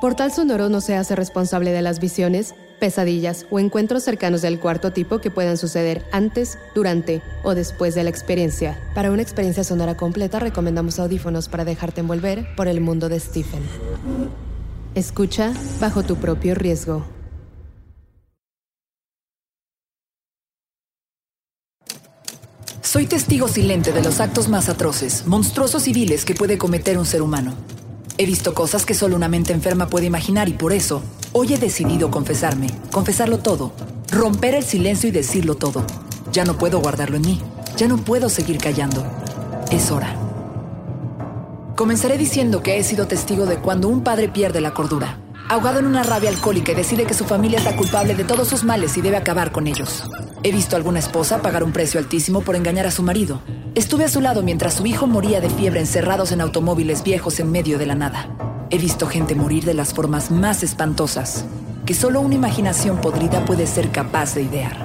Portal Sonoro no se hace responsable de las visiones, pesadillas o encuentros cercanos del cuarto tipo que puedan suceder antes, durante o después de la experiencia. Para una experiencia sonora completa recomendamos audífonos para dejarte envolver por el mundo de Stephen. Escucha bajo tu propio riesgo. Soy testigo silente de los actos más atroces, monstruosos y viles que puede cometer un ser humano. He visto cosas que solo una mente enferma puede imaginar y por eso hoy he decidido confesarme, confesarlo todo, romper el silencio y decirlo todo. Ya no puedo guardarlo en mí, ya no puedo seguir callando. Es hora. Comenzaré diciendo que he sido testigo de cuando un padre pierde la cordura, ahogado en una rabia alcohólica y decide que su familia es la culpable de todos sus males y debe acabar con ellos. He visto a alguna esposa pagar un precio altísimo por engañar a su marido. Estuve a su lado mientras su hijo moría de fiebre encerrados en automóviles viejos en medio de la nada. He visto gente morir de las formas más espantosas que solo una imaginación podrida puede ser capaz de idear.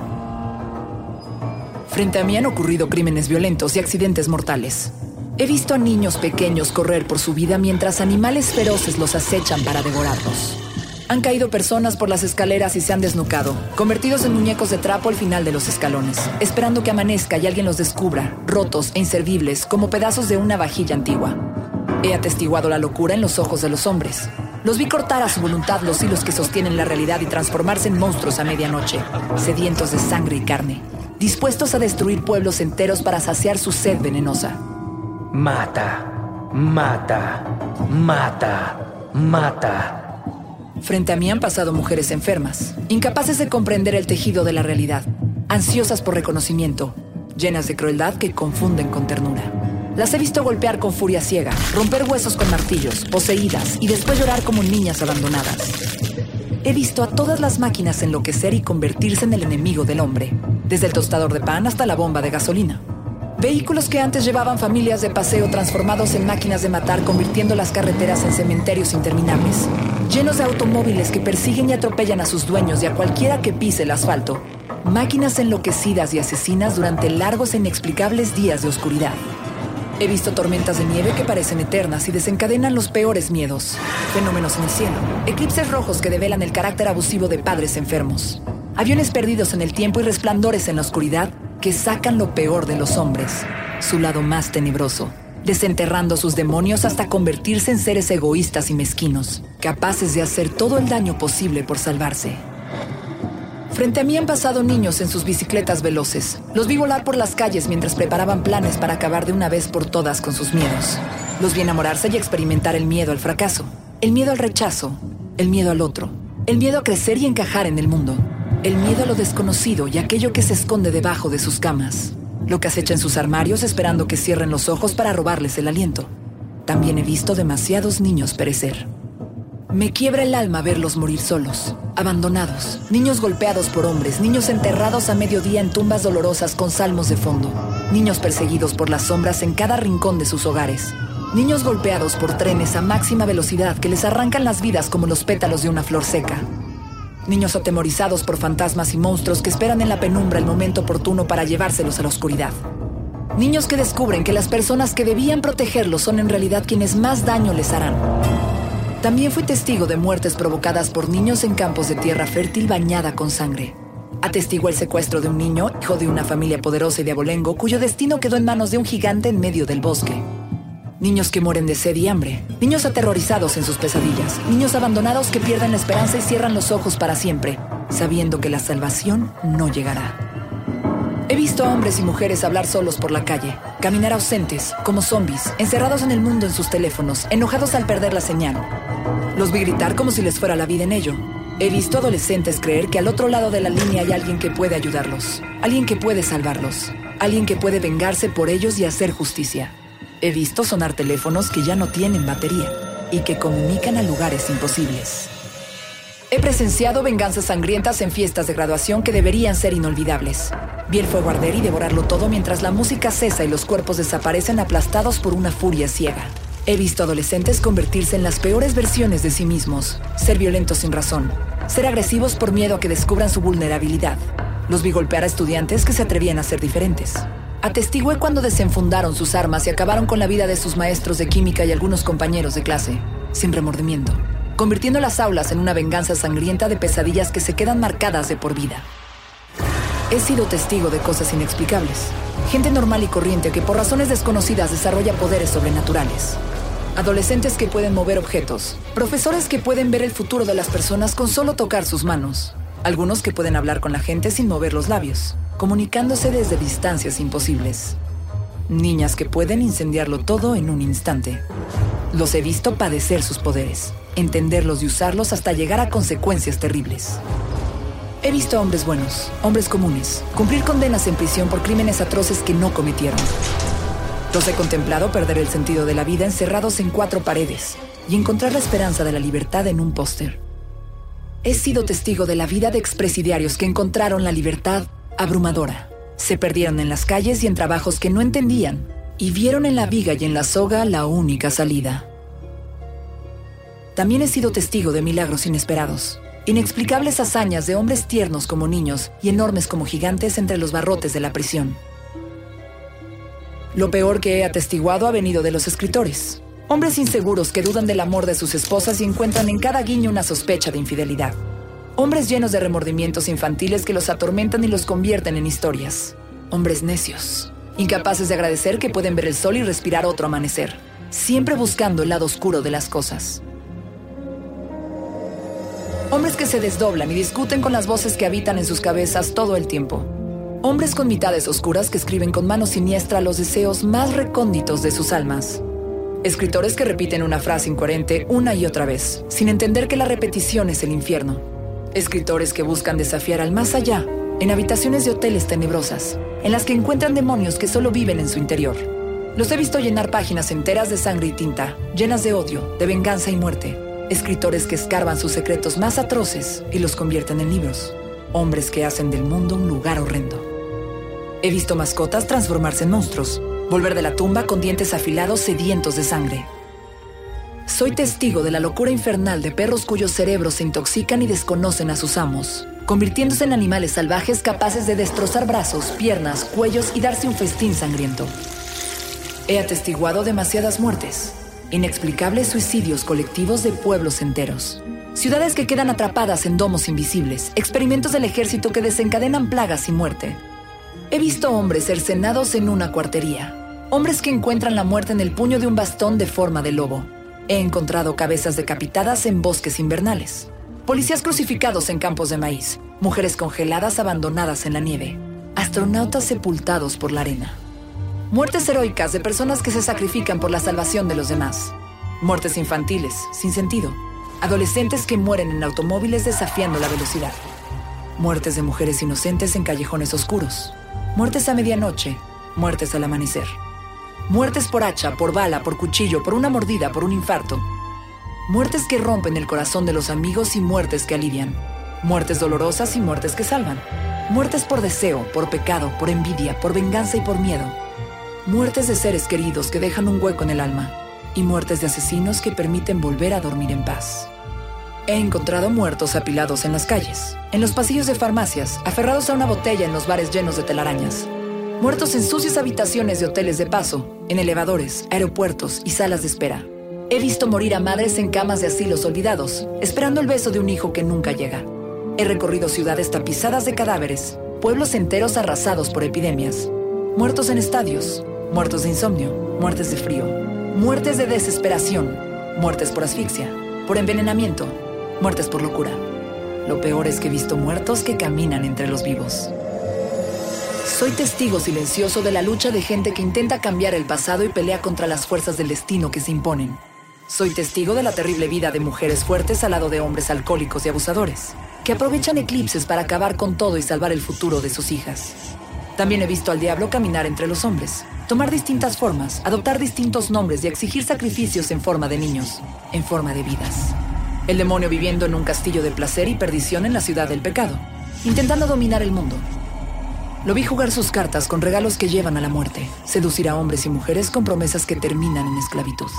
Frente a mí han ocurrido crímenes violentos y accidentes mortales. He visto a niños pequeños correr por su vida mientras animales feroces los acechan para devorarlos. Han caído personas por las escaleras y se han desnucado, convertidos en muñecos de trapo al final de los escalones, esperando que amanezca y alguien los descubra, rotos e inservibles como pedazos de una vajilla antigua. He atestiguado la locura en los ojos de los hombres. Los vi cortar a su voluntad los hilos que sostienen la realidad y transformarse en monstruos a medianoche, sedientos de sangre y carne, dispuestos a destruir pueblos enteros para saciar su sed venenosa. Mata, mata, mata, mata. Frente a mí han pasado mujeres enfermas, incapaces de comprender el tejido de la realidad, ansiosas por reconocimiento, llenas de crueldad que confunden con ternura. Las he visto golpear con furia ciega, romper huesos con martillos, poseídas y después llorar como niñas abandonadas. He visto a todas las máquinas enloquecer y convertirse en el enemigo del hombre, desde el tostador de pan hasta la bomba de gasolina. Vehículos que antes llevaban familias de paseo transformados en máquinas de matar, convirtiendo las carreteras en cementerios interminables. Llenos de automóviles que persiguen y atropellan a sus dueños y a cualquiera que pise el asfalto. Máquinas enloquecidas y asesinas durante largos e inexplicables días de oscuridad. He visto tormentas de nieve que parecen eternas y desencadenan los peores miedos. Fenómenos en el cielo. Eclipses rojos que develan el carácter abusivo de padres enfermos. Aviones perdidos en el tiempo y resplandores en la oscuridad que sacan lo peor de los hombres, su lado más tenebroso, desenterrando sus demonios hasta convertirse en seres egoístas y mezquinos, capaces de hacer todo el daño posible por salvarse. Frente a mí han pasado niños en sus bicicletas veloces. Los vi volar por las calles mientras preparaban planes para acabar de una vez por todas con sus miedos. Los vi enamorarse y experimentar el miedo al fracaso, el miedo al rechazo, el miedo al otro, el miedo a crecer y encajar en el mundo, el miedo a lo desconocido y aquello que se esconde debajo de sus camas. Lo que acecha en sus armarios esperando que cierren los ojos para robarles el aliento. También he visto demasiados niños perecer. Me quiebra el alma verlos morir solos, abandonados, niños golpeados por hombres, niños enterrados a mediodía en tumbas dolorosas con salmos de fondo, niños perseguidos por las sombras en cada rincón de sus hogares, niños golpeados por trenes a máxima velocidad que les arrancan las vidas como los pétalos de una flor seca, Niños atemorizados por fantasmas y monstruos que esperan en la penumbra el momento oportuno para llevárselos a la oscuridad. Niños que descubren que las personas que debían protegerlos son en realidad quienes más daño les harán. También fui testigo de muertes provocadas por niños en campos de tierra fértil bañada con sangre. Atestiguó el secuestro de un niño, hijo de una familia poderosa y de abolengo, cuyo destino quedó en manos de un gigante en medio del bosque niños que mueren de sed y hambre, niños aterrorizados en sus pesadillas, niños abandonados que pierden la esperanza y cierran los ojos para siempre, sabiendo que la salvación no llegará. He visto a hombres y mujeres hablar solos por la calle, caminar ausentes, como zombies, encerrados en el mundo en sus teléfonos, enojados al perder la señal. Los vi gritar como si les fuera la vida en ello. He visto adolescentes creer que al otro lado de la línea hay alguien que puede ayudarlos, alguien que puede salvarlos, alguien que puede vengarse por ellos y hacer justicia. He visto sonar teléfonos que ya no tienen batería y que comunican a lugares imposibles. He presenciado venganzas sangrientas en fiestas de graduación que deberían ser inolvidables. Vi el fuego arder y devorarlo todo mientras la música cesa y los cuerpos desaparecen aplastados por una furia ciega. He visto adolescentes convertirse en las peores versiones de sí mismos, ser violentos sin razón, ser agresivos por miedo a que descubran su vulnerabilidad. Los vi golpear a estudiantes que se atrevían a ser diferentes. Atestigué cuando desenfundaron sus armas y acabaron con la vida de sus maestros de química y algunos compañeros de clase, sin remordimiento, convirtiendo las aulas en una venganza sangrienta de pesadillas que se quedan marcadas de por vida. He sido testigo de cosas inexplicables. Gente normal y corriente que por razones desconocidas desarrolla poderes sobrenaturales. Adolescentes que pueden mover objetos. Profesores que pueden ver el futuro de las personas con solo tocar sus manos. Algunos que pueden hablar con la gente sin mover los labios, comunicándose desde distancias imposibles. Niñas que pueden incendiarlo todo en un instante. Los he visto padecer sus poderes, entenderlos y usarlos hasta llegar a consecuencias terribles. He visto a hombres buenos, hombres comunes, cumplir condenas en prisión por crímenes atroces que no cometieron. Los he contemplado perder el sentido de la vida encerrados en cuatro paredes y encontrar la esperanza de la libertad en un póster. He sido testigo de la vida de expresidiarios que encontraron la libertad abrumadora. Se perdieron en las calles y en trabajos que no entendían y vieron en la viga y en la soga la única salida. También he sido testigo de milagros inesperados, inexplicables hazañas de hombres tiernos como niños y enormes como gigantes entre los barrotes de la prisión. Lo peor que he atestiguado ha venido de los escritores. Hombres inseguros que dudan del amor de sus esposas y encuentran en cada guiño una sospecha de infidelidad. Hombres llenos de remordimientos infantiles que los atormentan y los convierten en historias. Hombres necios, incapaces de agradecer que pueden ver el sol y respirar otro amanecer, siempre buscando el lado oscuro de las cosas. Hombres que se desdoblan y discuten con las voces que habitan en sus cabezas todo el tiempo. Hombres con mitades oscuras que escriben con mano siniestra los deseos más recónditos de sus almas. Escritores que repiten una frase incoherente una y otra vez, sin entender que la repetición es el infierno. Escritores que buscan desafiar al más allá, en habitaciones de hoteles tenebrosas, en las que encuentran demonios que solo viven en su interior. Los he visto llenar páginas enteras de sangre y tinta, llenas de odio, de venganza y muerte. Escritores que escarban sus secretos más atroces y los convierten en libros. Hombres que hacen del mundo un lugar horrendo. He visto mascotas transformarse en monstruos, volver de la tumba con dientes afilados sedientos de sangre. Soy testigo de la locura infernal de perros cuyos cerebros se intoxican y desconocen a sus amos, convirtiéndose en animales salvajes capaces de destrozar brazos, piernas, cuellos y darse un festín sangriento. He atestiguado demasiadas muertes, inexplicables suicidios colectivos de pueblos enteros. Ciudades que quedan atrapadas en domos invisibles, experimentos del ejército que desencadenan plagas y muerte, He visto hombres cercenados en una cuartería, hombres que encuentran la muerte en el puño de un bastón de forma de lobo. He encontrado cabezas decapitadas en bosques invernales, policías crucificados en campos de maíz, mujeres congeladas abandonadas en la nieve, astronautas sepultados por la arena. Muertes heroicas de personas que se sacrifican por la salvación de los demás. Muertes infantiles, sin sentido. Adolescentes que mueren en automóviles desafiando la velocidad. Muertes de mujeres inocentes en callejones oscuros. Muertes a medianoche, muertes al amanecer. Muertes por hacha, por bala, por cuchillo, por una mordida, por un infarto. Muertes que rompen el corazón de los amigos y muertes que alivian. Muertes dolorosas y muertes que salvan. Muertes por deseo, por pecado, por envidia, por venganza y por miedo. Muertes de seres queridos que dejan un hueco en el alma. Y muertes de asesinos que permiten volver a dormir en paz. He encontrado muertos apilados en las calles, en los pasillos de farmacias, aferrados a una botella en los bares llenos de telarañas. Muertos en sucias habitaciones de hoteles de paso, en elevadores, aeropuertos y salas de espera. He visto morir a madres en camas de asilos olvidados, esperando el beso de un hijo que nunca llega. He recorrido ciudades tapizadas de cadáveres, pueblos enteros arrasados por epidemias. Muertos en estadios, muertos de insomnio, muertes de frío, muertes de desesperación, muertes por asfixia, por envenenamiento, muertes por locura. Lo peor es que he visto muertos que caminan entre los vivos. Soy testigo silencioso de la lucha de gente que intenta cambiar el pasado y pelea contra las fuerzas del destino que se imponen. Soy testigo de la terrible vida de mujeres fuertes al lado de hombres alcohólicos y abusadores, que aprovechan eclipses para acabar con todo y salvar el futuro de sus hijas. También he visto al diablo caminar entre los hombres, tomar distintas formas, adoptar distintos nombres y exigir sacrificios en forma de niños, en forma de vidas. El demonio viviendo en un castillo de placer y perdición en la ciudad del pecado, intentando dominar el mundo. Lo vi jugar sus cartas con regalos que llevan a la muerte, seducir a hombres y mujeres con promesas que terminan en esclavitud.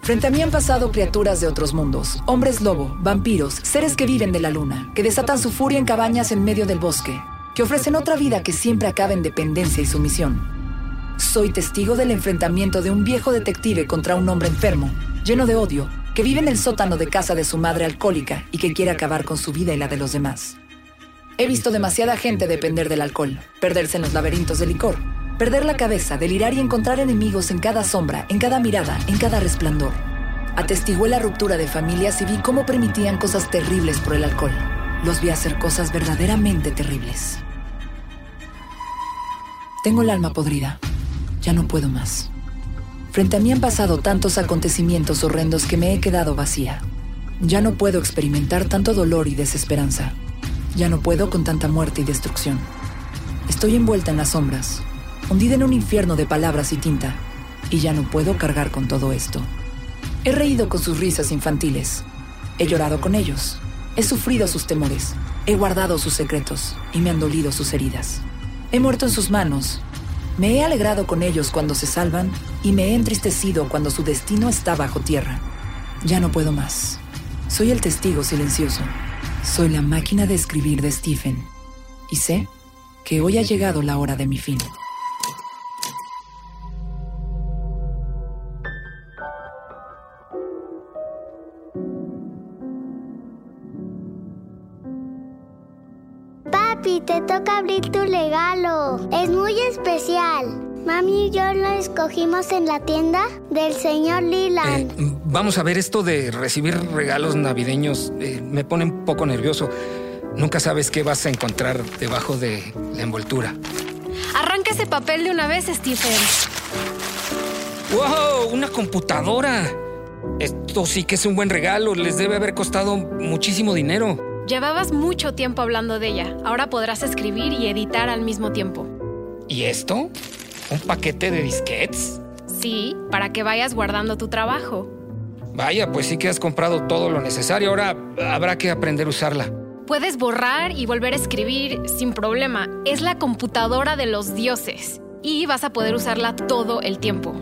Frente a mí han pasado criaturas de otros mundos, hombres lobo, vampiros, seres que viven de la luna, que desatan su furia en cabañas en medio del bosque, que ofrecen otra vida que siempre acaba en dependencia y sumisión. Soy testigo del enfrentamiento de un viejo detective contra un hombre enfermo, lleno de odio, que vive en el sótano de casa de su madre alcohólica y que quiere acabar con su vida y la de los demás. He visto demasiada gente depender del alcohol, perderse en los laberintos de licor, perder la cabeza, delirar y encontrar enemigos en cada sombra, en cada mirada, en cada resplandor. Atestigué la ruptura de familias y vi cómo permitían cosas terribles por el alcohol. Los vi hacer cosas verdaderamente terribles. Tengo el alma podrida. Ya no puedo más. Frente a mí han pasado tantos acontecimientos horrendos que me he quedado vacía. Ya no puedo experimentar tanto dolor y desesperanza. Ya no puedo con tanta muerte y destrucción. Estoy envuelta en las sombras, hundida en un infierno de palabras y tinta, y ya no puedo cargar con todo esto. He reído con sus risas infantiles. He llorado con ellos. He sufrido sus temores. He guardado sus secretos y me han dolido sus heridas. He muerto en sus manos. Me he alegrado con ellos cuando se salvan y me he entristecido cuando su destino está bajo tierra. Ya no puedo más. Soy el testigo silencioso. Soy la máquina de escribir de Stephen. Y sé que hoy ha llegado la hora de mi fin. Te toca abrir tu regalo. Es muy especial. Mami y yo lo escogimos en la tienda del señor Leland. Eh, vamos a ver, esto de recibir regalos navideños eh, me pone un poco nervioso. Nunca sabes qué vas a encontrar debajo de la envoltura. Arranca ese papel de una vez, Stephen. ¡Wow! ¡Una computadora! Esto sí que es un buen regalo. Les debe haber costado muchísimo dinero. Llevabas mucho tiempo hablando de ella. Ahora podrás escribir y editar al mismo tiempo. ¿Y esto? ¿Un paquete de disquets? Sí, para que vayas guardando tu trabajo. Vaya, pues sí que has comprado todo lo necesario. Ahora habrá que aprender a usarla. Puedes borrar y volver a escribir sin problema. Es la computadora de los dioses. Y vas a poder usarla todo el tiempo.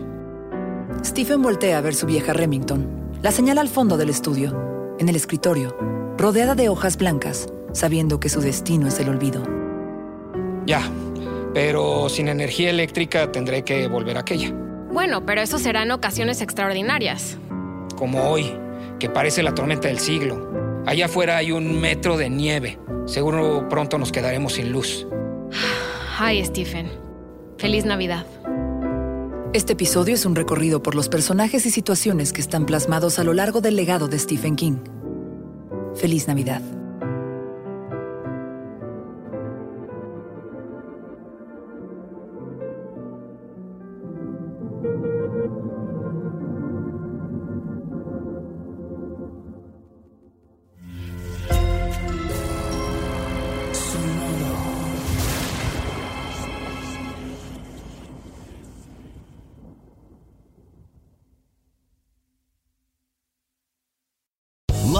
Stephen voltea a ver su vieja Remington. La señala al fondo del estudio, en el escritorio, rodeada de hojas blancas, sabiendo que su destino es el olvido. Ya, pero sin energía eléctrica tendré que volver a aquella. Bueno, pero eso será en ocasiones extraordinarias. Como hoy, que parece la tormenta del siglo. Allá afuera hay un metro de nieve. Seguro pronto nos quedaremos sin luz. Ay, Stephen. Feliz Navidad. Este episodio es un recorrido por los personajes y situaciones que están plasmados a lo largo del legado de Stephen King. Feliz Navidad.